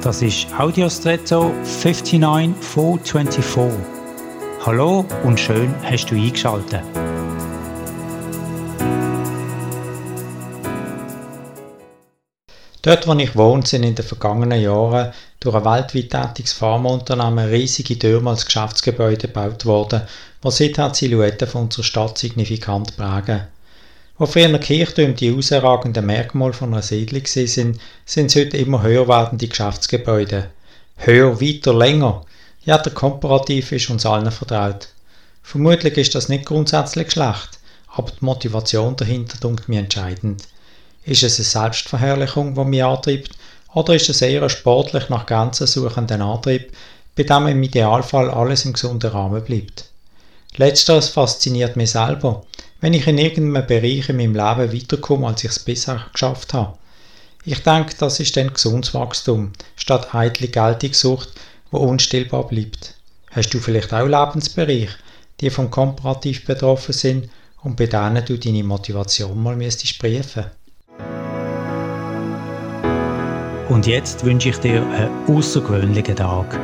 Das ist Audiostretto 59424. Hallo und schön hast du eingeschaltet. Dort, wo ich wohne, sind in den vergangenen Jahren durch ein weltweit tätiges Pharmaunternehmen riesige Türme als Geschäftsgebäude gebaut worden, die seither die Silhouette von unserer Stadt signifikant prägen. Wo früher Kirchtürme die herausragenden Merkmale von einer Siedlung sind, sind es heute immer höher werdende Geschäftsgebäude. Höher, weiter, länger. Ja, der Komparativ ist uns allen vertraut. Vermutlich ist das nicht grundsätzlich schlecht, aber die Motivation dahinter dunkt mir entscheidend. Ist es eine Selbstverherrlichung, die mich antreibt, oder ist es eher ein sportlich nach Grenzen suchender Antrieb, bei dem im Idealfall alles im gesunden Rahmen bleibt? Letzteres fasziniert mich selber, wenn ich in irgendeinem Bereich in meinem Leben weiterkomme, als ich es bisher geschafft habe. Ich denke, das ist dann gesundes Wachstum, statt eitle Geltungssucht, wo unstillbar bleibt. Hast du vielleicht auch Lebensbereiche, die vom Komparativ betroffen sind und bei denen du deine Motivation mal müsstest prüfen? Und jetzt wünsche ich dir einen außergewöhnlichen Tag.